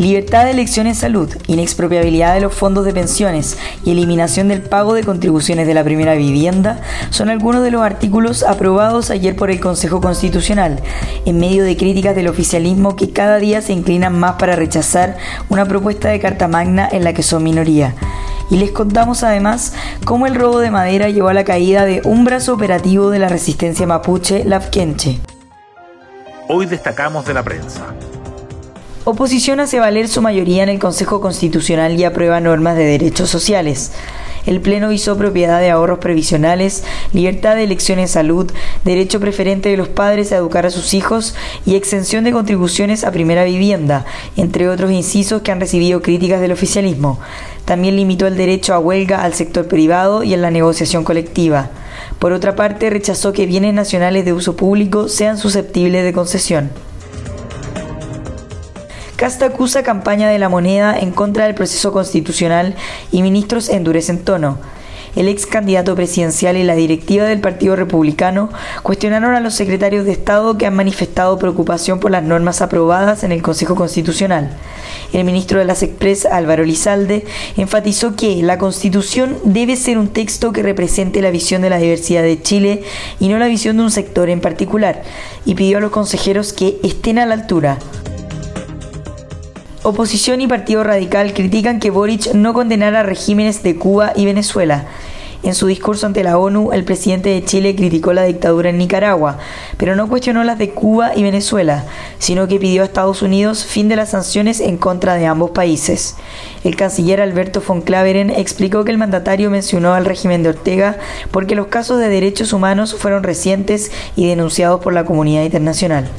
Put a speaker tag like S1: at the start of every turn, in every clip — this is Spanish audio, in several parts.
S1: Libertad de elección en salud, inexpropiabilidad de los fondos de pensiones y eliminación del pago de contribuciones de la primera vivienda son algunos de los artículos aprobados ayer por el Consejo Constitucional, en medio de críticas del oficialismo que cada día se inclinan más para rechazar una propuesta de Carta Magna en la que son minoría. Y les contamos además cómo el robo de madera llevó a la caída de un brazo operativo de la resistencia mapuche, Lafkenche.
S2: Hoy destacamos de la prensa.
S1: Oposición hace valer su mayoría en el Consejo Constitucional y aprueba normas de derechos sociales. El Pleno hizo propiedad de ahorros previsionales, libertad de elección en salud, derecho preferente de los padres a educar a sus hijos y exención de contribuciones a primera vivienda, entre otros incisos que han recibido críticas del oficialismo. También limitó el derecho a huelga al sector privado y en la negociación colectiva. Por otra parte, rechazó que bienes nacionales de uso público sean susceptibles de concesión. Casta acusa campaña de la moneda en contra del proceso constitucional y ministros endurecen tono. El ex candidato presidencial y la directiva del Partido Republicano cuestionaron a los secretarios de Estado que han manifestado preocupación por las normas aprobadas en el Consejo Constitucional. El ministro de las Express, Álvaro Lizalde, enfatizó que la Constitución debe ser un texto que represente la visión de la diversidad de Chile y no la visión de un sector en particular, y pidió a los consejeros que estén a la altura. Oposición y Partido Radical critican que Boric no condenara regímenes de Cuba y Venezuela. En su discurso ante la ONU, el presidente de Chile criticó la dictadura en Nicaragua, pero no cuestionó las de Cuba y Venezuela, sino que pidió a Estados Unidos fin de las sanciones en contra de ambos países. El canciller Alberto von Claveren explicó que el mandatario mencionó al régimen de Ortega porque los casos de derechos humanos fueron recientes y denunciados por la comunidad internacional.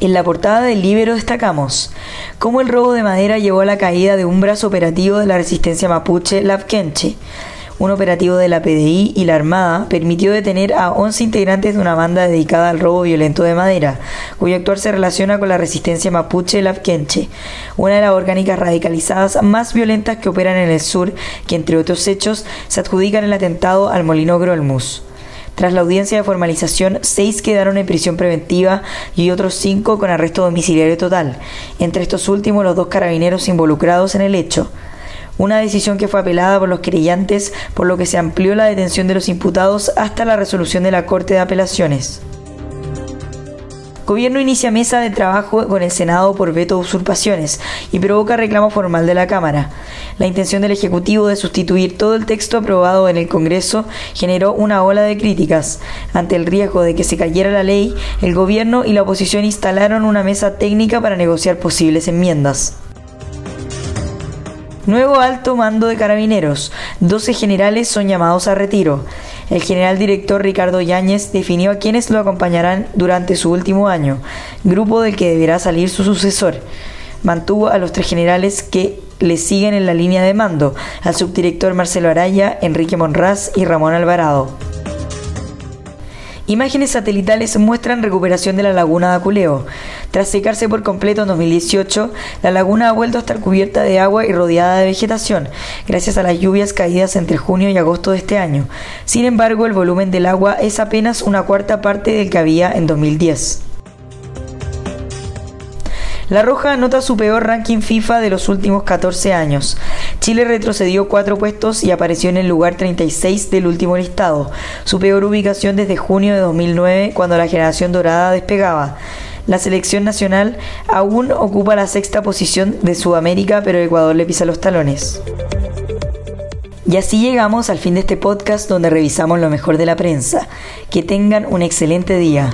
S1: En la portada del libro destacamos cómo el robo de madera llevó a la caída de un brazo operativo de la resistencia mapuche Lafkenche. Un operativo de la PDI y la Armada permitió detener a 11 integrantes de una banda dedicada al robo violento de madera, cuyo actuar se relaciona con la resistencia mapuche Lafkenche, una de las orgánicas radicalizadas más violentas que operan en el sur, que entre otros hechos se adjudican el atentado al molino Grolmus. Tras la audiencia de formalización, seis quedaron en prisión preventiva y otros cinco con arresto domiciliario total. Entre estos últimos, los dos carabineros involucrados en el hecho. Una decisión que fue apelada por los querellantes, por lo que se amplió la detención de los imputados hasta la resolución de la Corte de Apelaciones. Gobierno inicia mesa de trabajo con el Senado por veto de usurpaciones y provoca reclamo formal de la Cámara. La intención del Ejecutivo de sustituir todo el texto aprobado en el Congreso generó una ola de críticas. Ante el riesgo de que se cayera la ley, el Gobierno y la oposición instalaron una mesa técnica para negociar posibles enmiendas. Nuevo alto mando de carabineros. 12 generales son llamados a retiro. El general director Ricardo Yáñez definió a quienes lo acompañarán durante su último año, grupo del que deberá salir su sucesor. Mantuvo a los tres generales que le siguen en la línea de mando, al subdirector Marcelo Araya, Enrique Monraz y Ramón Alvarado. Imágenes satelitales muestran recuperación de la laguna de Aculeo. Tras secarse por completo en 2018, la laguna ha vuelto a estar cubierta de agua y rodeada de vegetación, gracias a las lluvias caídas entre junio y agosto de este año. Sin embargo, el volumen del agua es apenas una cuarta parte del que había en 2010. La Roja anota su peor ranking FIFA de los últimos 14 años. Chile retrocedió cuatro puestos y apareció en el lugar 36 del último listado, su peor ubicación desde junio de 2009 cuando la generación dorada despegaba. La selección nacional aún ocupa la sexta posición de Sudamérica, pero Ecuador le pisa los talones. Y así llegamos al fin de este podcast donde revisamos lo mejor de la prensa. Que tengan un excelente día.